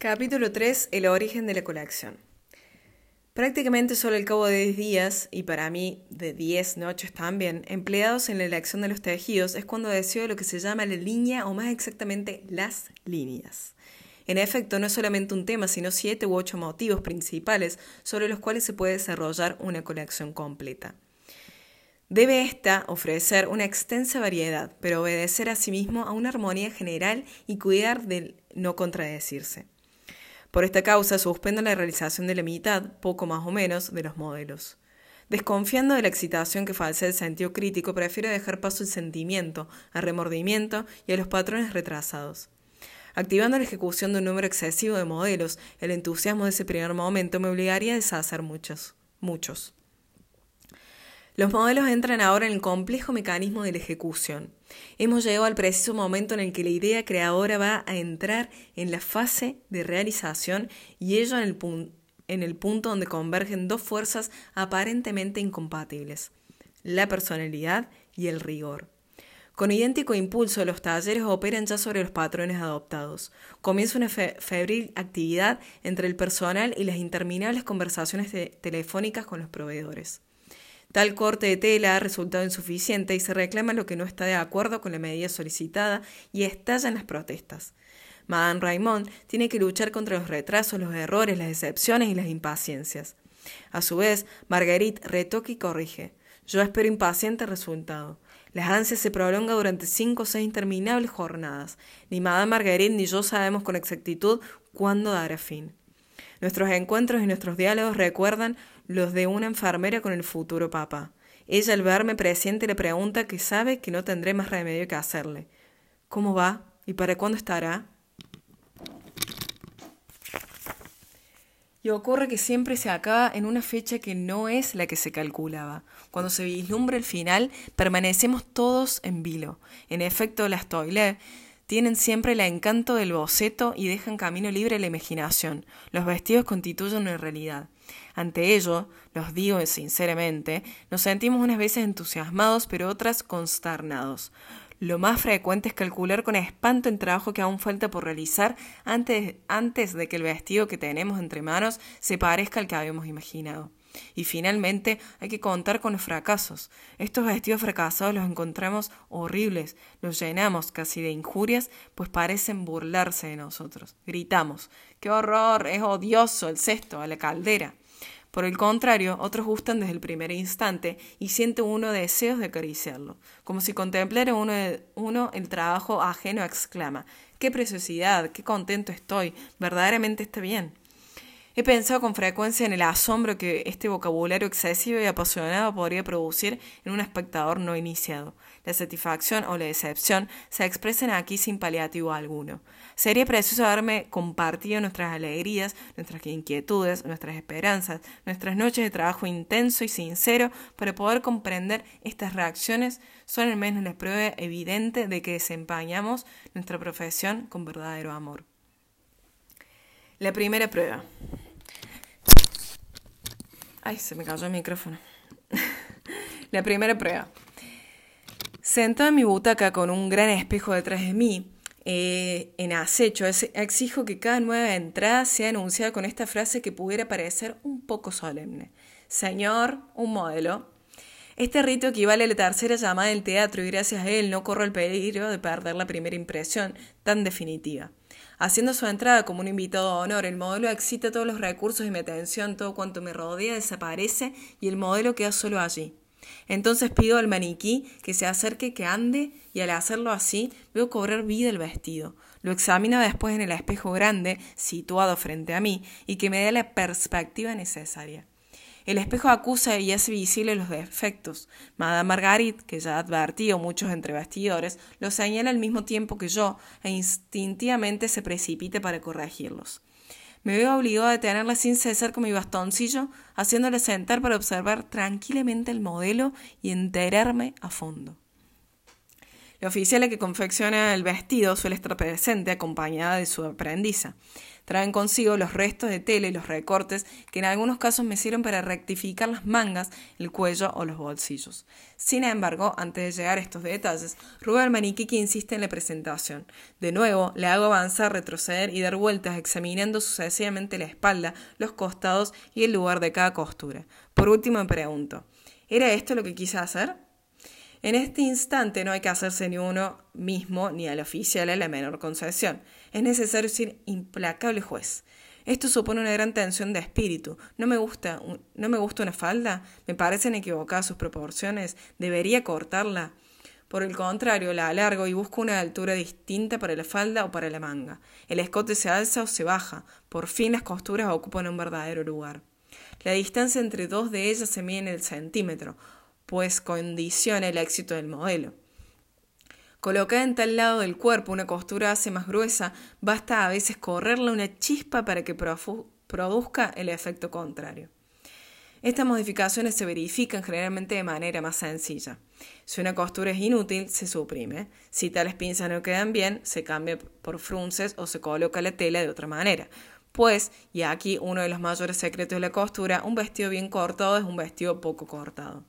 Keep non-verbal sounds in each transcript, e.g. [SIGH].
Capítulo 3. El origen de la colección. Prácticamente solo al cabo de 10 días, y para mí de 10 noches también, empleados en la elección de los tejidos, es cuando deseo lo que se llama la línea o más exactamente las líneas. En efecto, no es solamente un tema, sino siete u ocho motivos principales sobre los cuales se puede desarrollar una colección completa. Debe ésta ofrecer una extensa variedad, pero obedecer asimismo a una armonía general y cuidar de no contradecirse. Por esta causa suspendo la realización de la mitad, poco más o menos, de los modelos. Desconfiando de la excitación que falsea el sentido crítico, prefiero dejar paso al sentimiento, al remordimiento y a los patrones retrasados. Activando la ejecución de un número excesivo de modelos, el entusiasmo de ese primer momento me obligaría a deshacer muchos, muchos. Los modelos entran ahora en el complejo mecanismo de la ejecución. Hemos llegado al preciso momento en el que la idea creadora va a entrar en la fase de realización y ello en el, en el punto donde convergen dos fuerzas aparentemente incompatibles, la personalidad y el rigor. Con idéntico impulso, los talleres operan ya sobre los patrones adoptados. Comienza una febril actividad entre el personal y las interminables conversaciones telefónicas con los proveedores. Tal corte de tela ha resultado insuficiente y se reclama lo que no está de acuerdo con la medida solicitada y estallan las protestas. Madame Raymond tiene que luchar contra los retrasos, los errores, las decepciones y las impaciencias. A su vez, Marguerite retoca y corrige. Yo espero impaciente resultado. Las ansias se prolongan durante cinco o seis interminables jornadas. Ni Madame Marguerite ni yo sabemos con exactitud cuándo dará fin. Nuestros encuentros y nuestros diálogos recuerdan los de una enfermera con el futuro papa. Ella al verme presente le pregunta que sabe que no tendré más remedio que hacerle. ¿Cómo va? ¿Y para cuándo estará? Y ocurre que siempre se acaba en una fecha que no es la que se calculaba. Cuando se vislumbra el final, permanecemos todos en vilo. En efecto, las toilet tienen siempre el encanto del boceto y dejan camino libre a la imaginación. Los vestidos constituyen una realidad. Ante ello, los digo sinceramente, nos sentimos unas veces entusiasmados, pero otras consternados. Lo más frecuente es calcular con espanto el trabajo que aún falta por realizar antes, antes de que el vestido que tenemos entre manos se parezca al que habíamos imaginado. Y finalmente hay que contar con los fracasos. Estos vestidos fracasados los encontramos horribles, los llenamos casi de injurias, pues parecen burlarse de nosotros. Gritamos, ¡qué horror! Es odioso el cesto, a la caldera. Por el contrario, otros gustan desde el primer instante y siente uno deseos de acariciarlo. Como si contemplara uno, uno el trabajo ajeno, exclama, ¡qué preciosidad! ¡qué contento estoy! Verdaderamente está bien. He pensado con frecuencia en el asombro que este vocabulario excesivo y apasionado podría producir en un espectador no iniciado. La satisfacción o la decepción se expresan aquí sin paliativo alguno. Sería preciso haberme compartido nuestras alegrías, nuestras inquietudes, nuestras esperanzas, nuestras noches de trabajo intenso y sincero para poder comprender estas reacciones son al menos la prueba evidente de que desempeñamos nuestra profesión con verdadero amor. La primera prueba. Ay, se me cayó el micrófono. [LAUGHS] la primera prueba. Sentado en mi butaca con un gran espejo detrás de mí, eh, en acecho, exijo que cada nueva entrada sea anunciada con esta frase que pudiera parecer un poco solemne. Señor, un modelo. Este rito equivale a la tercera llamada del teatro y gracias a él no corro el peligro de perder la primera impresión tan definitiva. Haciendo su entrada como un invitado de honor, el modelo excita todos los recursos de mi atención, todo cuanto me rodea desaparece y el modelo queda solo allí. Entonces pido al maniquí que se acerque, que ande, y al hacerlo así veo cobrar vida el vestido. Lo examino después en el espejo grande, situado frente a mí, y que me dé la perspectiva necesaria. El espejo acusa y hace visibles los defectos. Madame Margarit, que ya advertido muchos entre bastidores, los señala al mismo tiempo que yo e instintivamente se precipite para corregirlos. Me veo obligado a detenerla sin cesar con mi bastoncillo, haciéndole sentar para observar tranquilamente el modelo y enterarme a fondo. La oficial que confecciona el vestido suele estar presente acompañada de su aprendiza. Traen consigo los restos de tela y los recortes que en algunos casos me sirven para rectificar las mangas, el cuello o los bolsillos. Sin embargo, antes de llegar a estos detalles, ruega al maniquí que insiste en la presentación. De nuevo, le hago avanzar, retroceder y dar vueltas examinando sucesivamente la espalda, los costados y el lugar de cada costura. Por último me pregunto, ¿era esto lo que quise hacer? En este instante no hay que hacerse ni uno mismo ni al oficial la menor concesión. Es necesario ser implacable juez. Esto supone una gran tensión de espíritu. No me gusta, no me gusta una falda, me parecen equivocadas sus proporciones, debería cortarla. Por el contrario, la alargo y busco una altura distinta para la falda o para la manga. El escote se alza o se baja. Por fin las costuras ocupan un verdadero lugar. La distancia entre dos de ellas se mide en el centímetro, pues condiciona el éxito del modelo. Colocada en tal lado del cuerpo una costura hace más gruesa, basta a veces correrle una chispa para que produzca el efecto contrario. Estas modificaciones se verifican generalmente de manera más sencilla. Si una costura es inútil, se suprime. Si tales pinzas no quedan bien, se cambia por frunces o se coloca la tela de otra manera. Pues, y aquí uno de los mayores secretos de la costura, un vestido bien cortado es un vestido poco cortado.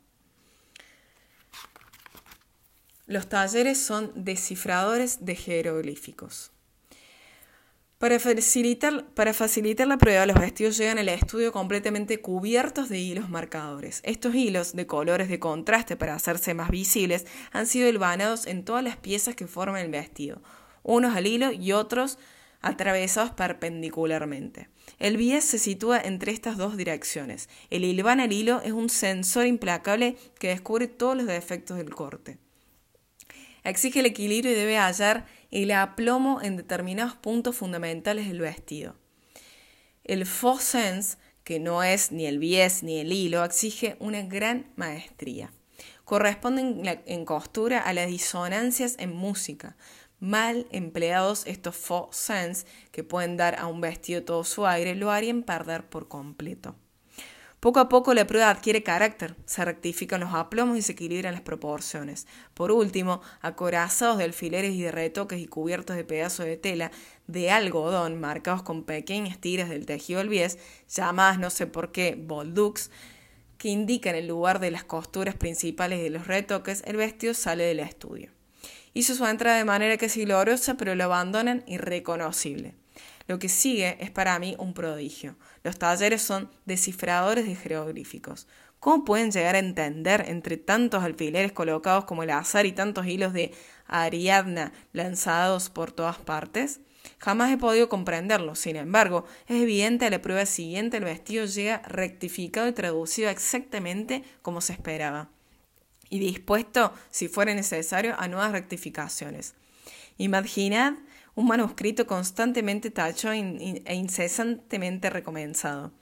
Los talleres son descifradores de jeroglíficos. Para facilitar, la prueba, los vestidos llegan al estudio completamente cubiertos de hilos marcadores. Estos hilos, de colores de contraste para hacerse más visibles, han sido hilvanados en todas las piezas que forman el vestido, unos al hilo y otros atravesados perpendicularmente. El bies se sitúa entre estas dos direcciones. El hilván al hilo es un sensor implacable que descubre todos los defectos del corte. Exige el equilibrio y debe hallar el aplomo en determinados puntos fundamentales del vestido. El faux sens, que no es ni el bies ni el hilo, exige una gran maestría. Corresponden en costura a las disonancias en música. Mal empleados estos faux sens, que pueden dar a un vestido todo su aire, lo harían perder por completo. Poco a poco la prueba adquiere carácter, se rectifican los aplomos y se equilibran las proporciones. Por último, acorazados de alfileres y de retoques y cubiertos de pedazos de tela de algodón marcados con pequeñas tiras del tejido del bies, llamadas no sé por qué boldux, que indican el lugar de las costuras principales de los retoques, el vestido sale del estudio. Hizo su entrada de manera que es gloriosa, pero lo abandonan irreconocible. Lo que sigue es para mí un prodigio. Los talleres son descifradores de jeroglíficos. ¿Cómo pueden llegar a entender entre tantos alfileres colocados como el azar y tantos hilos de Ariadna lanzados por todas partes? Jamás he podido comprenderlo. Sin embargo, es evidente a la prueba siguiente el vestido llega rectificado y traducido exactamente como se esperaba y dispuesto, si fuera necesario, a nuevas rectificaciones. Imaginad un manuscrito constantemente tacho e incesantemente recomenzado.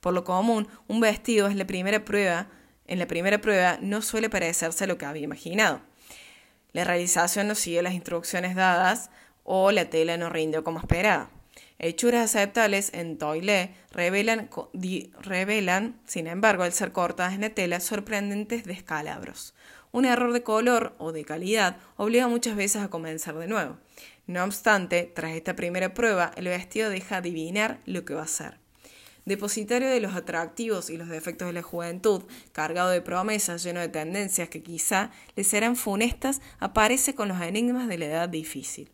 Por lo común, un vestido es la primera prueba, en la primera prueba no suele parecerse a lo que había imaginado. La realización no siguió las instrucciones dadas o la tela no rindió como esperaba. Hechuras aceptables en toile revelan, revelan, sin embargo, al ser cortadas en la tela, sorprendentes descalabros. Un error de color o de calidad obliga muchas veces a comenzar de nuevo. No obstante, tras esta primera prueba, el vestido deja adivinar lo que va a ser. Depositario de los atractivos y los defectos de la juventud, cargado de promesas, lleno de tendencias que quizá le serán funestas, aparece con los enigmas de la edad difícil.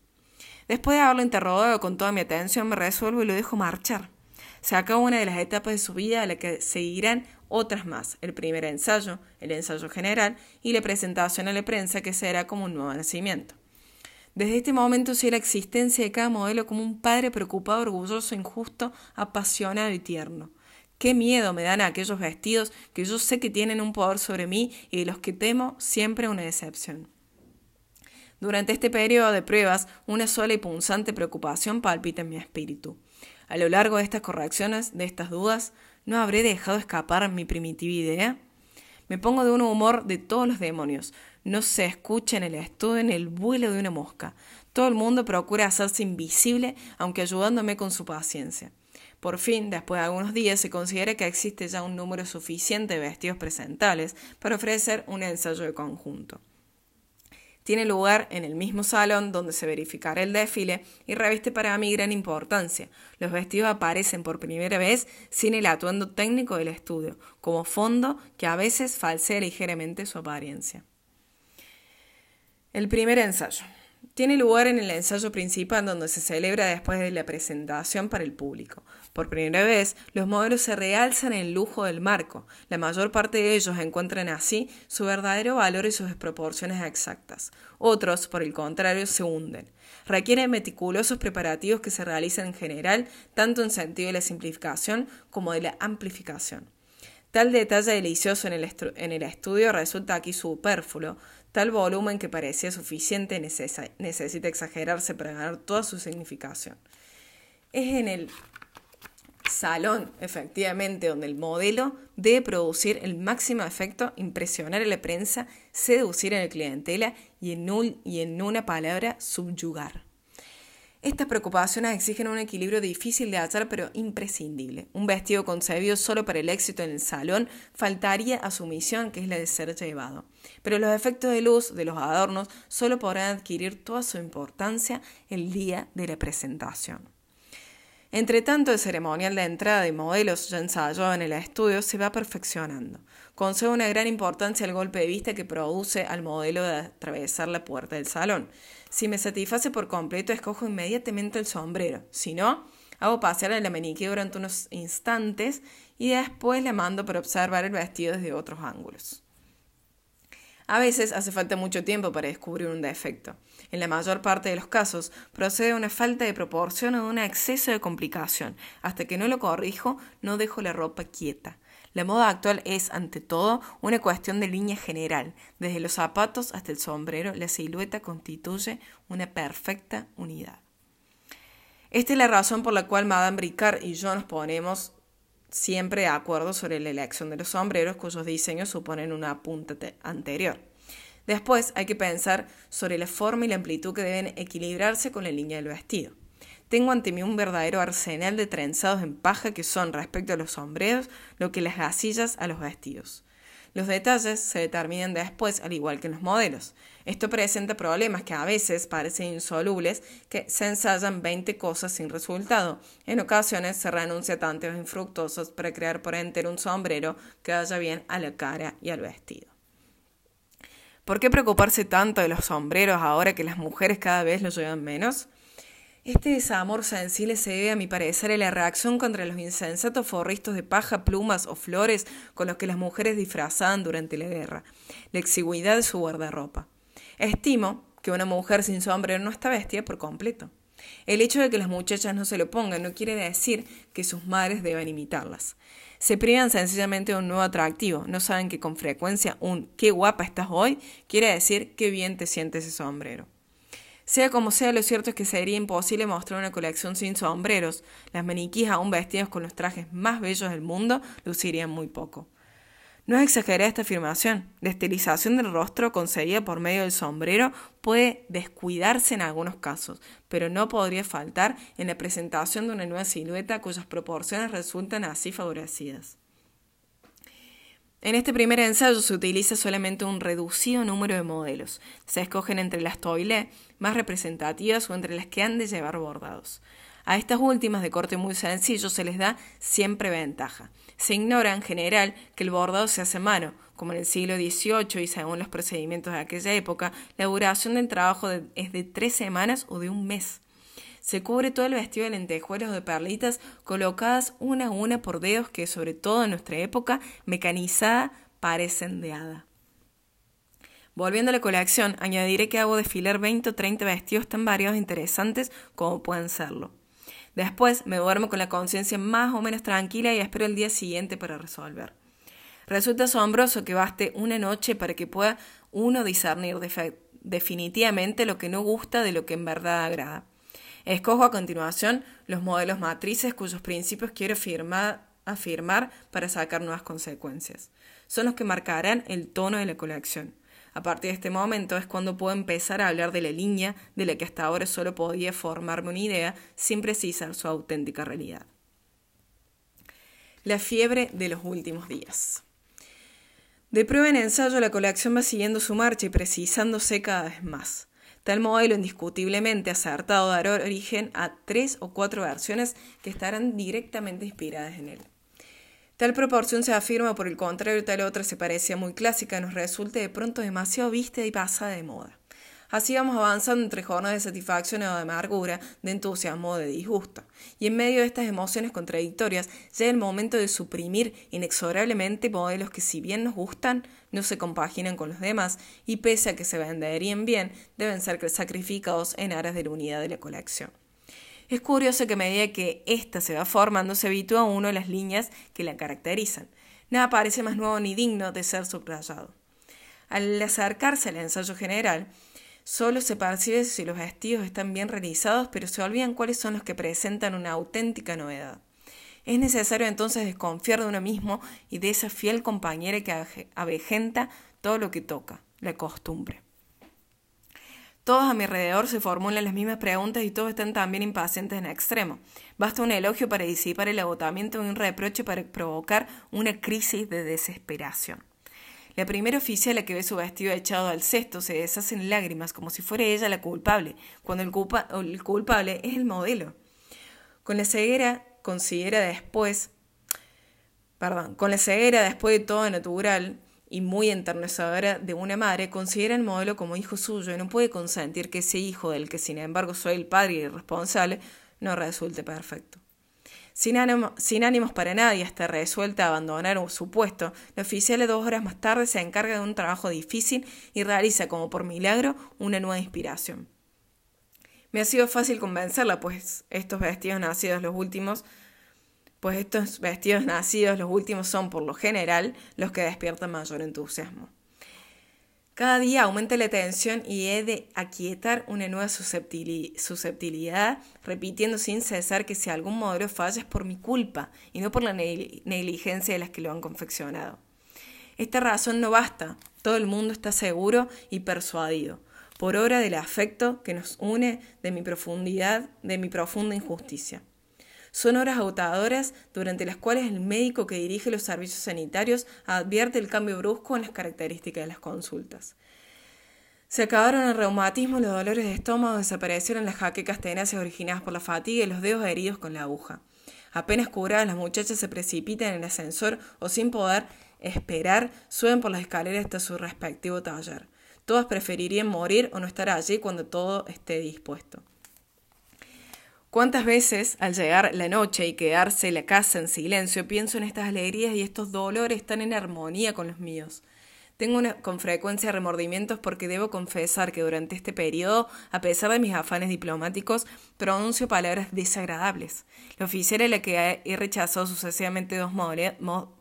Después de haberlo interrogado con toda mi atención, me resuelvo y lo dejo marchar. Se acaba una de las etapas de su vida a la que seguirán otras más, el primer ensayo, el ensayo general y la presentación a la prensa que será como un nuevo nacimiento. Desde este momento sé la existencia de cada modelo como un padre preocupado, orgulloso, injusto, apasionado y tierno. Qué miedo me dan aquellos vestidos que yo sé que tienen un poder sobre mí y de los que temo siempre una decepción. Durante este periodo de pruebas, una sola y punzante preocupación palpita en mi espíritu. A lo largo de estas correcciones, de estas dudas, ¿no habré dejado escapar mi primitiva idea? Me pongo de un humor de todos los demonios. No se escucha en el estudio el vuelo de una mosca. Todo el mundo procura hacerse invisible, aunque ayudándome con su paciencia. Por fin, después de algunos días, se considera que existe ya un número suficiente de vestidos presentables para ofrecer un ensayo de conjunto. Tiene lugar en el mismo salón donde se verificará el desfile y reviste para mí gran importancia. Los vestidos aparecen por primera vez sin el atuendo técnico del estudio, como fondo que a veces falsea ligeramente su apariencia. El primer ensayo. Tiene lugar en el ensayo principal donde se celebra después de la presentación para el público. Por primera vez, los modelos se realzan en el lujo del marco. La mayor parte de ellos encuentran así su verdadero valor y sus desproporciones exactas. Otros, por el contrario, se hunden. Requieren meticulosos preparativos que se realizan en general, tanto en sentido de la simplificación como de la amplificación. Tal detalle delicioso en el, en el estudio resulta aquí superfluo, Tal volumen que parecía suficiente necesita exagerarse para ganar toda su significación. Es en el salón, efectivamente, donde el modelo debe producir el máximo efecto, impresionar a la prensa, seducir a la clientela y en, y en una palabra, subyugar. Estas preocupaciones exigen un equilibrio difícil de hallar pero imprescindible. Un vestido concebido solo para el éxito en el salón faltaría a su misión que es la de ser llevado. Pero los efectos de luz de los adornos solo podrán adquirir toda su importancia el día de la presentación. Entre tanto, el ceremonial de entrada de modelos ya ensayado en el estudio se va perfeccionando. Concede una gran importancia al golpe de vista que produce al modelo de atravesar la puerta del salón. Si me satisface por completo, escojo inmediatamente el sombrero. Si no, hago pasear a la maniquí durante unos instantes y después le mando para observar el vestido desde otros ángulos. A veces hace falta mucho tiempo para descubrir un defecto. En la mayor parte de los casos procede de una falta de proporción o de un exceso de complicación. Hasta que no lo corrijo, no dejo la ropa quieta. La moda actual es, ante todo, una cuestión de línea general. Desde los zapatos hasta el sombrero, la silueta constituye una perfecta unidad. Esta es la razón por la cual Madame Bricard y yo nos ponemos siempre de acuerdo sobre la elección de los sombreros cuyos diseños suponen una punta anterior. Después hay que pensar sobre la forma y la amplitud que deben equilibrarse con la línea del vestido. Tengo ante mí un verdadero arsenal de trenzados en paja que son, respecto a los sombreros, lo que las gasillas a los vestidos. Los detalles se determinan después, al igual que los modelos. Esto presenta problemas que a veces parecen insolubles, que se ensayan 20 cosas sin resultado. En ocasiones se renuncia a tantos infructuosos para crear por entero un sombrero que vaya bien a la cara y al vestido. ¿Por qué preocuparse tanto de los sombreros ahora que las mujeres cada vez los llevan menos? Este desamor sensible se debe, a mi parecer, a la reacción contra los insensatos forristos de paja, plumas o flores con los que las mujeres disfrazaban durante la guerra, la exigüidad de su guardarropa. Estimo que una mujer sin sombrero no está vestida por completo. El hecho de que las muchachas no se lo pongan no quiere decir que sus madres deban imitarlas. Se privan sencillamente de un nuevo atractivo. No saben que con frecuencia un qué guapa estás hoy quiere decir qué bien te siente ese sombrero. Sea como sea, lo cierto es que sería imposible mostrar una colección sin sombreros. Las maniquíes aún vestidas con los trajes más bellos del mundo lucirían muy poco. No es exagerada esta afirmación. La estilización del rostro concebida por medio del sombrero puede descuidarse en algunos casos, pero no podría faltar en la presentación de una nueva silueta cuyas proporciones resultan así favorecidas. En este primer ensayo se utiliza solamente un reducido número de modelos. Se escogen entre las toilets más representativas o entre las que han de llevar bordados. A estas últimas de corte muy sencillo se les da siempre ventaja. Se ignora en general que el bordado se hace mano, como en el siglo XVIII y según los procedimientos de aquella época, la duración del trabajo es de tres semanas o de un mes. Se cubre todo el vestido de lentejuelos de perlitas colocadas una a una por dedos que, sobre todo en nuestra época mecanizada, parecen de hada. Volviendo a la colección, añadiré que hago desfilar 20 o 30 vestidos tan variados e interesantes como pueden serlo. Después me duermo con la conciencia más o menos tranquila y espero el día siguiente para resolver. Resulta asombroso que baste una noche para que pueda uno discernir definitivamente lo que no gusta de lo que en verdad agrada. Escojo a continuación los modelos matrices cuyos principios quiero afirmar para sacar nuevas consecuencias. Son los que marcarán el tono de la colección. A partir de este momento es cuando puedo empezar a hablar de la línea de la que hasta ahora solo podía formarme una idea sin precisar su auténtica realidad. La fiebre de los últimos días. De prueba en ensayo, la colección va siguiendo su marcha y precisándose cada vez más. Tal modelo indiscutiblemente acertado dará origen a tres o cuatro versiones que estarán directamente inspiradas en él. Tal proporción se afirma, por el contrario, tal otra se parecía muy clásica, nos resulte de pronto demasiado vista y pasada de moda. Así vamos avanzando entre jornadas de satisfacción o de amargura, de entusiasmo o de disgusto. Y en medio de estas emociones contradictorias llega el momento de suprimir inexorablemente modelos que si bien nos gustan, no se compaginan con los demás y pese a que se venderían bien, deben ser sacrificados en aras de la unidad de la colección. Es curioso que a medida que ésta se va formando se habitúa uno a las líneas que la caracterizan. Nada parece más nuevo ni digno de ser subrayado. Al acercarse al ensayo general, solo se percibe si los vestidos están bien realizados, pero se olvidan cuáles son los que presentan una auténtica novedad. Es necesario entonces desconfiar de uno mismo y de esa fiel compañera que avejenta todo lo que toca, la costumbre. Todos a mi alrededor se formulan las mismas preguntas y todos están también impacientes en extremo. Basta un elogio para disipar el agotamiento y un reproche para provocar una crisis de desesperación. La primera oficial, la que ve su vestido echado al cesto, se deshace en lágrimas como si fuera ella la culpable, cuando el, el culpable es el modelo. Con la ceguera considera después, perdón, con la ceguera después de todo natural, y muy enternecedora de una madre, considera el modelo como hijo suyo y no puede consentir que ese hijo, del que sin embargo soy el padre y el responsable, no resulte perfecto. Sin, ánimos para nadie, hasta resuelta a abandonar su puesto, la oficial dos horas más tarde se encarga de un trabajo difícil y realiza, como por milagro, una nueva inspiración. Me ha sido fácil convencerla, pues estos vestidos nacidos los últimos pues estos vestidos nacidos, los últimos, son por lo general los que despiertan mayor entusiasmo. Cada día aumenta la tensión y he de aquietar una nueva susceptibilidad, repitiendo sin cesar que si algún modelo falla es por mi culpa y no por la negligencia de las que lo han confeccionado. Esta razón no basta, todo el mundo está seguro y persuadido, por obra del afecto que nos une de mi profundidad, de mi profunda injusticia. Son horas agotadoras durante las cuales el médico que dirige los servicios sanitarios advierte el cambio brusco en las características de las consultas. Se acabaron el reumatismo, los dolores de estómago, desaparecieron las jaquecas tenaces originadas por la fatiga y los dedos heridos con la aguja. Apenas curadas, las muchachas se precipitan en el ascensor o sin poder esperar, suben por las escaleras hasta su respectivo taller. Todas preferirían morir o no estar allí cuando todo esté dispuesto. ¿Cuántas veces al llegar la noche y quedarse la casa en silencio pienso en estas alegrías y estos dolores tan en armonía con los míos? Tengo con frecuencia remordimientos porque debo confesar que durante este periodo, a pesar de mis afanes diplomáticos, pronuncio palabras desagradables. La oficial a la que he rechazado sucesivamente dos,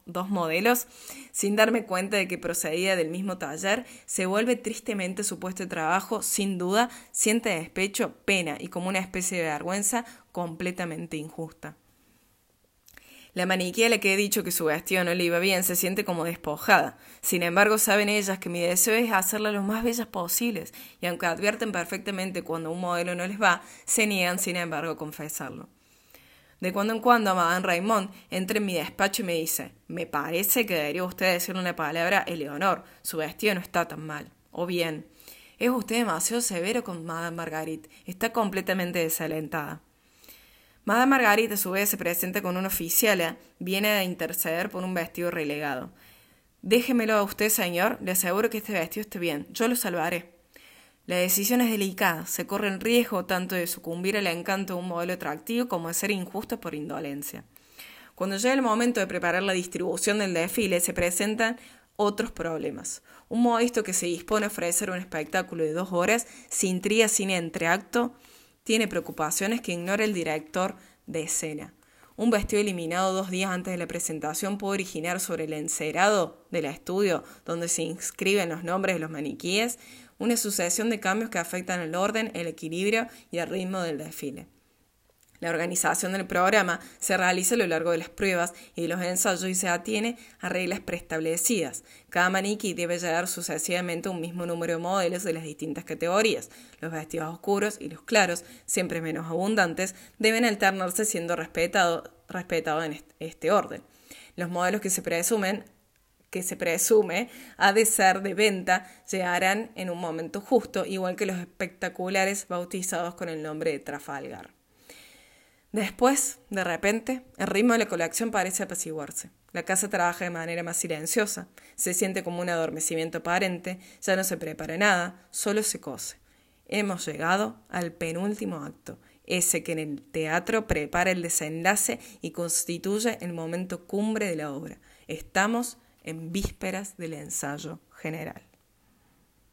dos modelos, sin darme cuenta de que procedía del mismo taller, se vuelve tristemente su puesto de trabajo, sin duda, siente despecho, pena y como una especie de vergüenza completamente injusta. La maniquí a la que he dicho que su vestido no le iba bien se siente como despojada. Sin embargo, saben ellas que mi deseo es hacerla lo más bellas posibles, y aunque advierten perfectamente cuando un modelo no les va, se niegan, sin embargo, a confesarlo. De cuando en cuando, Madame Raymond entra en mi despacho y me dice: Me parece que debería usted decirle una palabra Eleonor, su vestido no está tan mal. O bien, es usted demasiado severo con Madame Marguerite, está completamente desalentada. Madame Margarita a su vez se presenta con una oficiala, viene a interceder por un vestido relegado. Déjemelo a usted, señor, le aseguro que este vestido esté bien, yo lo salvaré. La decisión es delicada, se corre el riesgo tanto de sucumbir al encanto de un modelo atractivo como de ser injusto por indolencia. Cuando llega el momento de preparar la distribución del desfile, se presentan otros problemas. Un modisto que se dispone a ofrecer un espectáculo de dos horas, sin tría, sin entreacto, tiene preocupaciones que ignora el director de escena. Un vestido eliminado dos días antes de la presentación puede originar sobre el encerado del estudio, donde se inscriben los nombres de los maniquíes, una sucesión de cambios que afectan el orden, el equilibrio y el ritmo del desfile. La organización del programa se realiza a lo largo de las pruebas y de los ensayos y se atiene a reglas preestablecidas. Cada maniquí debe llevar sucesivamente un mismo número de modelos de las distintas categorías. Los vestidos oscuros y los claros, siempre menos abundantes, deben alternarse siendo respetados respetado en este orden. Los modelos que se presumen que se presume ha de ser de venta llegarán en un momento justo, igual que los espectaculares bautizados con el nombre de Trafalgar. Después, de repente, el ritmo de la colección parece apaciguarse. La casa trabaja de manera más silenciosa, se siente como un adormecimiento aparente, ya no se prepara nada, solo se cose. Hemos llegado al penúltimo acto, ese que en el teatro prepara el desenlace y constituye el momento cumbre de la obra. Estamos en vísperas del ensayo general.